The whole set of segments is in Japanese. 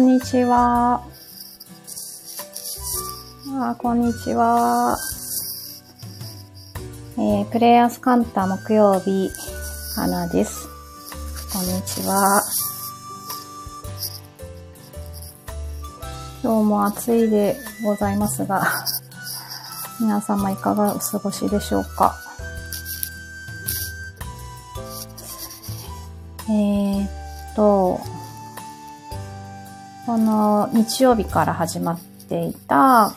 んにちは。あ、こんにちは。えー、プレイヤースカンタ木曜日、花です。こんにちは。今日も暑いでございますが、皆様いかがお過ごしでしょうか？えー、っと、この日曜日から始まっていた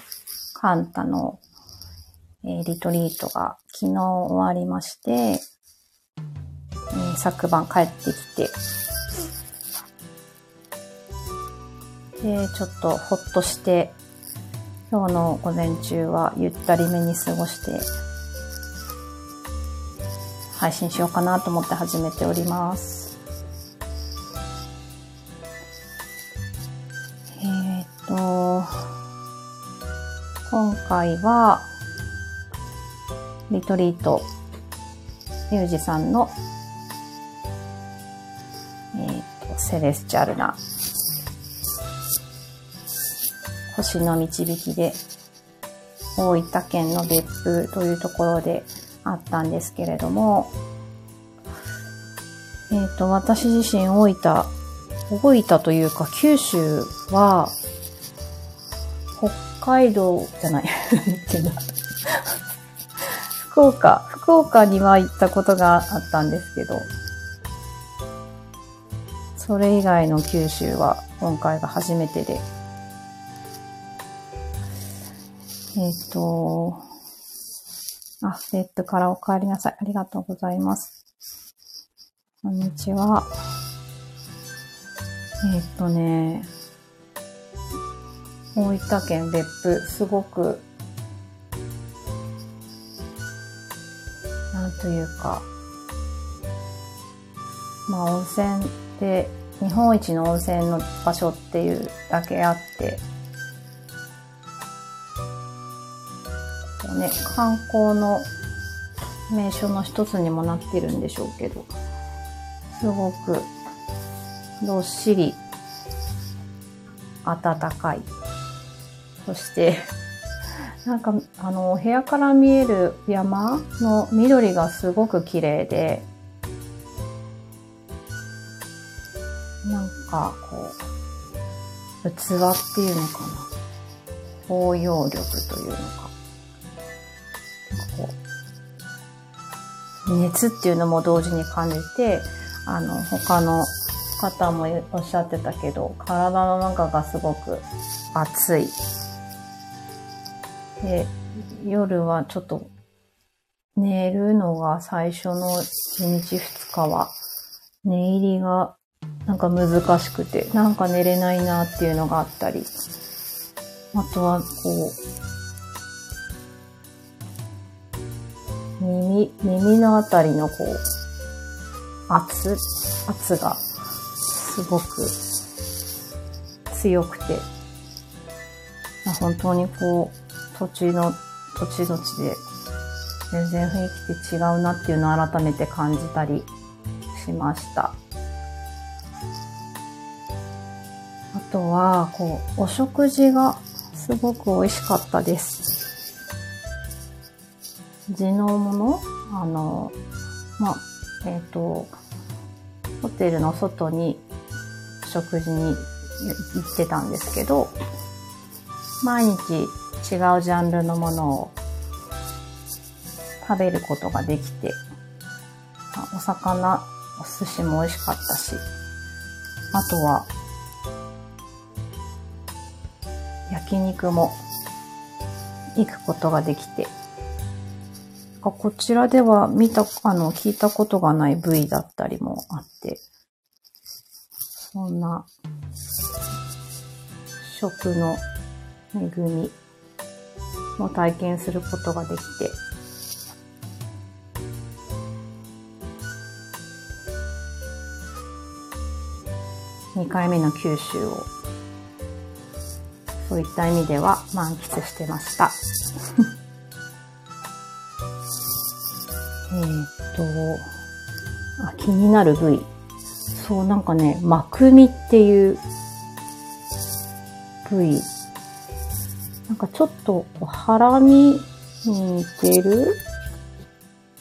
カンタの、えー、リトリートが昨日終わりまして、えー、昨晩帰ってきて、で、ちょっとほっとして、今日の午前中はゆったりめに過ごして、配信しようかなと思って始めております。今回は、リトリート、ミュージさんの、えっ、ー、と、セレスチャルな、星の導きで、大分県の別府というところであったんですけれども、えっ、ー、と、私自身大分、大分というか九州は海道じゃない 福岡、福岡には行ったことがあったんですけど、それ以外の九州は今回が初めてで。えっ、ー、と、あ、レッドからお帰りなさい。ありがとうございます。こんにちは。えっ、ー、とね、大分県別府、すごく、なんというか、まあ温泉で、日本一の温泉の場所っていうだけあって、ね、観光の名所の一つにもなってるんでしょうけど、すごくどっしり暖かい。そして、なんか、あの、部屋から見える山の緑がすごく綺麗で、なんか、こう、器っていうのかな。包容力というのか。なんかこう、熱っていうのも同時に感じて、あの、他の方もおっしゃってたけど、体の中がすごく熱いで、夜はちょっと寝るのが最初の1日2日は寝入りがなんか難しくて、なんか寝れないなっていうのがあったり、あとはこう、耳、耳のあたりのこう、圧、圧がすごく強くて、本当にこう、土地の、土地土地で全然雰囲気って違うなっていうのを改めて感じたりしました。あとは、こう、お食事がすごく美味しかったです。地のものあの、まあ、えっ、ー、と、ホテルの外に食事に行ってたんですけど、毎日違うジャンルのものを食べることができて、お魚、お寿司も美味しかったし、あとは、焼肉も行くことができて、こちらでは見た、あの、聞いたことがない部位だったりもあって、そんな、食の恵みも体験することができて、2回目の九州を、そういった意味では満喫してました。えっと、あ、気になる部位。そう、なんかね、マクミっていう部位。かちょっとハラミに似てる？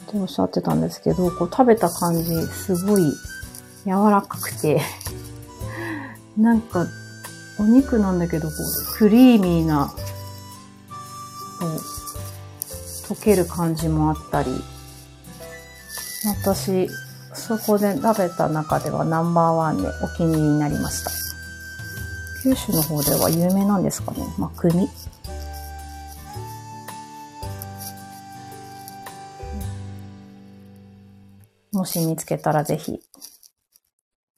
っておっしゃってたんですけど、こう食べた感じ、すごい柔らかくて、なんかお肉なんだけど、こうクリーミーな、こう溶ける感じもあったり、私、そこで食べた中ではナンバーワンでお気に入りになりました。九州の方では有名なんですかね？まあ、国？もし見つけたらぜひ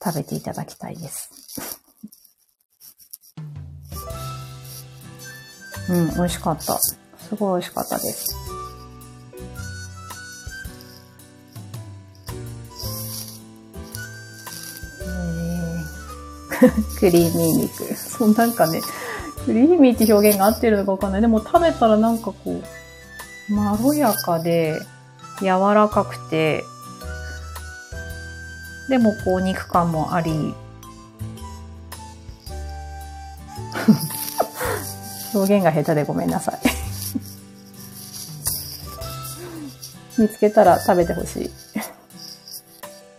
食べていただきたいです。うん、美味しかった。すごい美味しかったです。クリーミー肉。そう、なんかね、クリーミーって表現が合ってるのかわかんない。でも食べたらなんかこう、まろやかで、柔らかくて、でもこう肉感もあり、表現が下手でごめんなさい。見つけたら食べてほしい。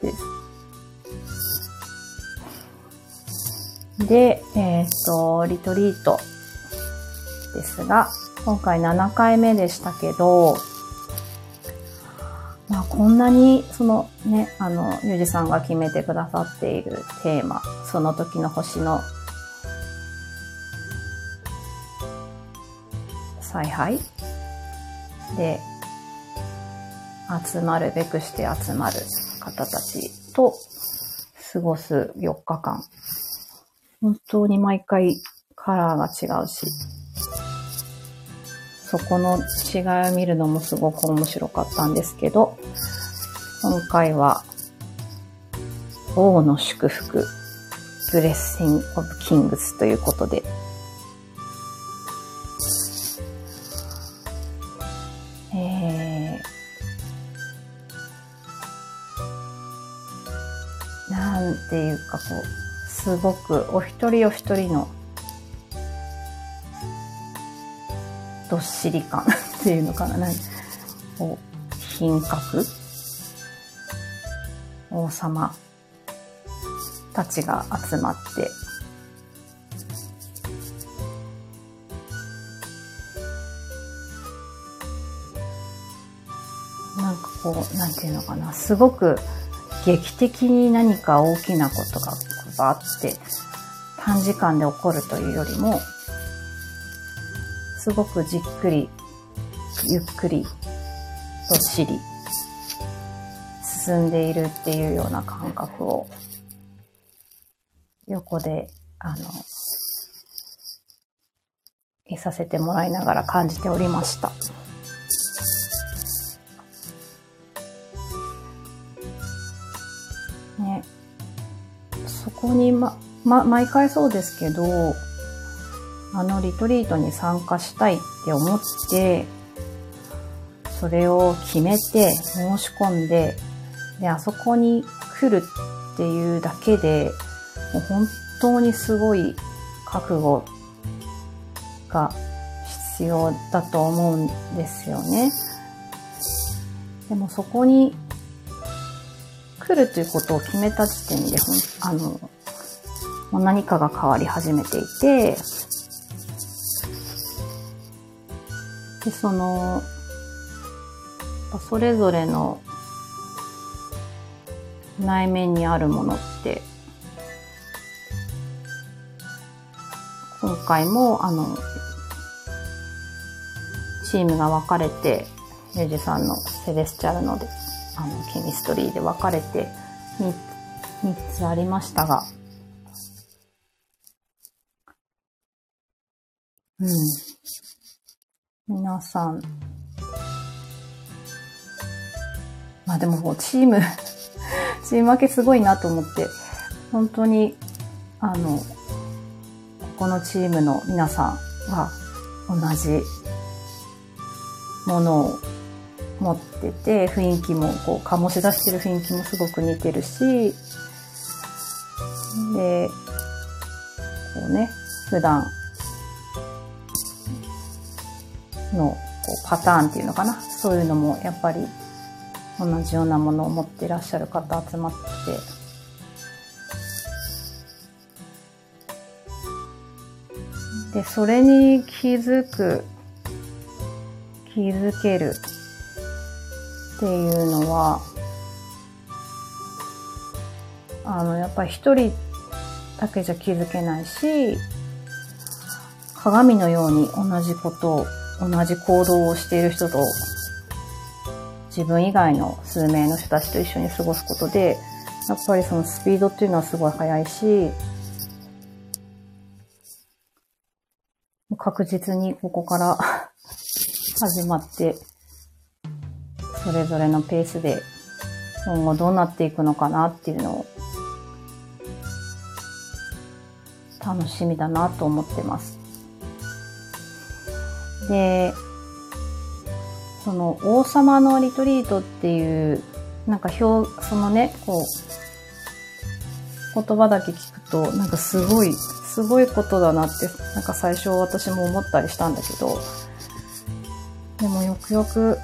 です。で、えっ、と、リトリートですが、今回7回目でしたけど、こんなに、そのね、あの、ゆうじさんが決めてくださっているテーマ、その時の星の采配？で、集まるべくして集まる方たちと過ごす4日間。本当に毎回カラーが違うし、そこの違いを見るのもすごく面白かったんですけど、今回は、王の祝福、 Blessing of Kings ということで、えー、なんていうかこう、すごくお一人お一人のどっしり感っていうのかな。なんこう品格？王様たちが集まって、なんかこう、なんていうのかな、すごく劇的に何か大きなことがバーって短時間で起こるというよりも、すごくじっくり、ゆっくり、どっしり、進んでいるっていうような感覚を、横で、あの、いさせてもらいながら感じておりました。ね。そこにま、ま、毎回そうですけど、あのリトリートに参加したいって思って、それを決めて申し込んで、で、あそこに来るっていうだけで、もう本当にすごい覚悟が必要だと思うんですよね。でもそこに来るということを決めた時点で、あの、もう何かが変わり始めていて、で、その、それぞれの内面にあるものって、今回も、あの、チームが分かれて、ユージさんのセレスチャルので、あの、ケミストリーで分かれて3、3つありましたが、うん。皆さん、まあでもチーム、チーム分けすごいなと思って、本当に、あの、ここのチームの皆さんは同じものを持ってて、雰囲気もこう、醸し出してる雰囲気もすごく似てるし、で、こうね、普段のこうパターンっていうのかな？そういうのもやっぱり同じようなものを持ってらっしゃる方集まってで、それに気づく、気づけるっていうのは、あの、やっぱり一人だけじゃ気づけないし、鏡のように同じことを、同じ行動をしている人と、自分以外の数名の人たちと一緒に過ごすことで、やっぱりそのスピードっていうのはすごい速いし、確実にここから 始まって、それぞれのペースで今後どうなっていくのかなっていうのを楽しみだなと思ってます。で、その王様のリトリートっていう、なんか表、そのね、こう、言葉だけ聞くと、なんかすごい、すごいことだなって、なんか最初私も思ったりしたんだけど、でもよくよく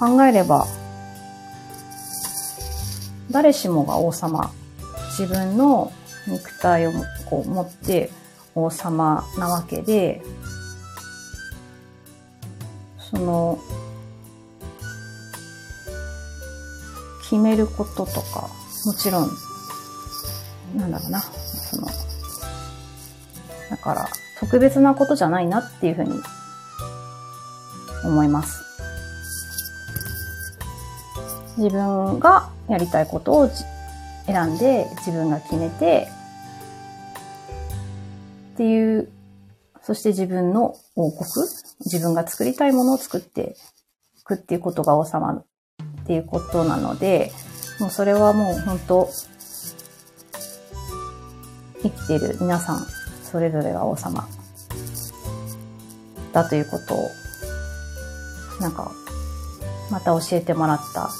考えれば、誰しもが王様、自分の肉体をこう持って王様なわけで、その、決めることとか、もちろん、なんだろうな、その、だから、特別なことじゃないなっていうふうに思います。自分がやりたいことを選んで自分が決めてっていう、そして自分の王国、自分が作りたいものを作っていくっていうことが王様っていうことなので、もうそれはもう本当、生きている皆さん、それぞれが王様だということを、なんか、また教えてもらった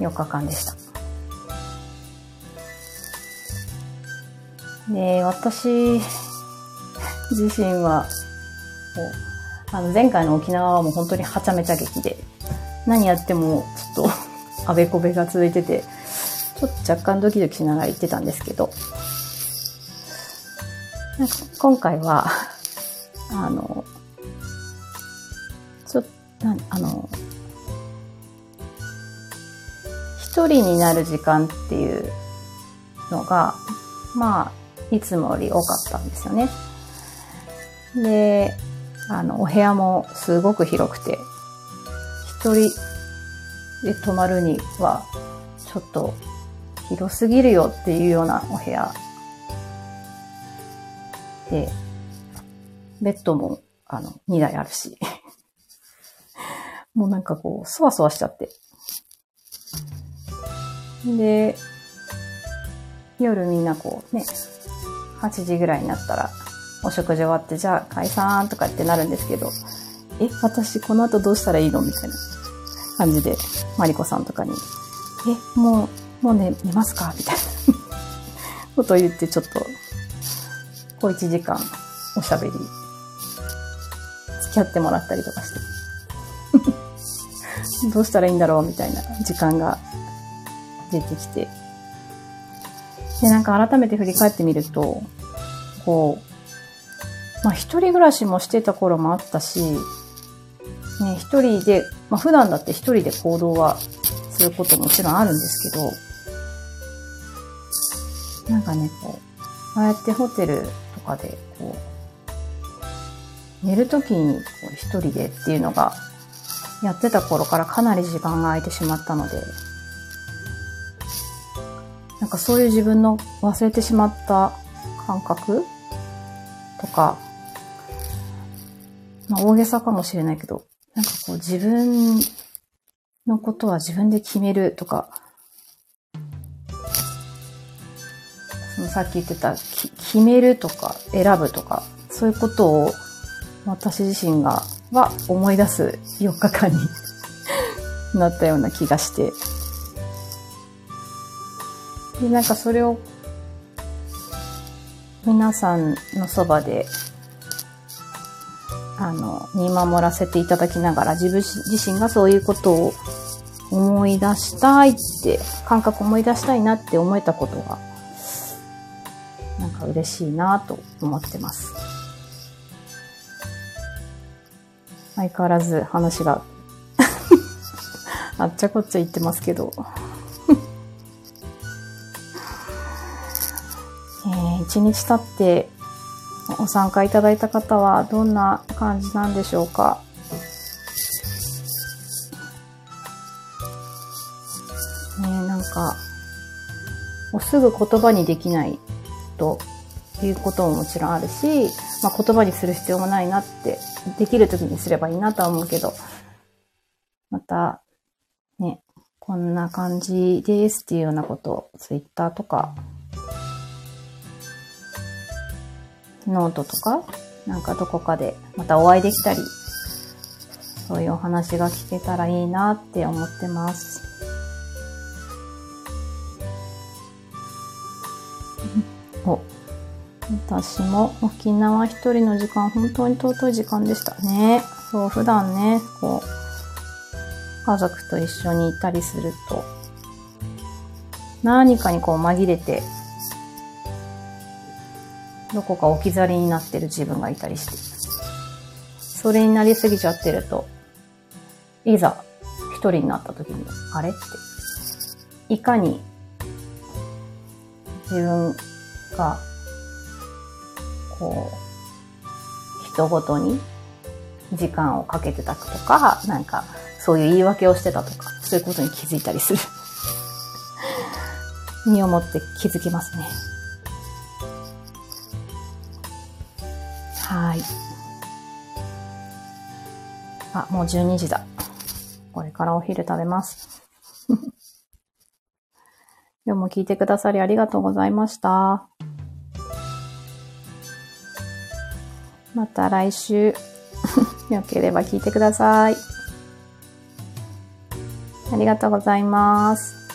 4日間でした。で、私自身は、あの前回の沖縄はもう本当にはちゃめちゃ劇で、何やってもちょっと あべこべが続いてて、ちょっと若干ドキドキしながら行ってたんですけど、なんか今回は、あの、ちょっと、あの、一人になる時間っていうのが、まあ、いつもより多かったんですよね。で、あの、お部屋もすごく広くて、一人で泊まるには、ちょっと広すぎるよっていうようなお部屋で、ベッドも、あの、2台あるし、もうなんかこう、そわそわしちゃって。で、夜みんなこうね、8時ぐらいになったら、お食事終わって、じゃあ解散とかってなるんですけど、え、私この後どうしたらいいのみたいな感じで、マリコさんとかに、え、もう、もうね、寝ますかみたいな ことを言ってちょっと、こう1時間おしゃべり、付き合ってもらったりとかして、どうしたらいいんだろうみたいな時間が出てきて、で、なんか改めて振り返ってみると、こう、まあ一人暮らしもしてた頃もあったし、ね、一人で、まあ普段だって一人で行動はすることももちろんあるんですけど、なんかね、こう、ああやってホテルとかで、こう、寝るときにこう一人でっていうのが、やってた頃からかなり時間が空いてしまったので、なんかそういう自分の忘れてしまった感覚とか、まあ大げさかもしれないけど、なんかこう自分のことは自分で決めるとか、そのさっき言ってた決めるとか選ぶとか、そういうことを私自身が、は思い出す4日間に なったような気がして。で、なんかそれを皆さんのそばであの、見守らせていただきながら、自分自身がそういうことを思い出したいって、感覚思い出したいなって思えたことが、なんか嬉しいなと思ってます。相変わらず話が あっちゃこっちゃ言ってますけど えー、一日経ってご参加いただいた方はどんな感じなんでしょうか？ねなんか、もうすぐ言葉にできないということももちろんあるし、まあ、言葉にする必要もないなって、できる時にすればいいなとは思うけど、また、ね、こんな感じですっていうようなことを、ツイッターとか、ノートとか、なんかどこかでまたお会いできたり、そういうお話が聞けたらいいなって思ってます。お、私も沖縄一人の時間、本当に尊い時間でしたね。そう、普段ね、こう、家族と一緒にいたりすると、何かにこう紛れてどこか置き去りになってる自分がいたりして。それになりすぎちゃってると、いざ一人になった時に、あれ？って、いかに自分が、こう、人ごとに時間をかけてたとか、なんか、そういう言い訳をしてたとか、そういうことに気づいたりする。身をもって気づきますね。あ、もう12時だ。これからお昼食べます。今日も聞いてくださりありがとうございました。また来週、よければ聞いてください。ありがとうございます。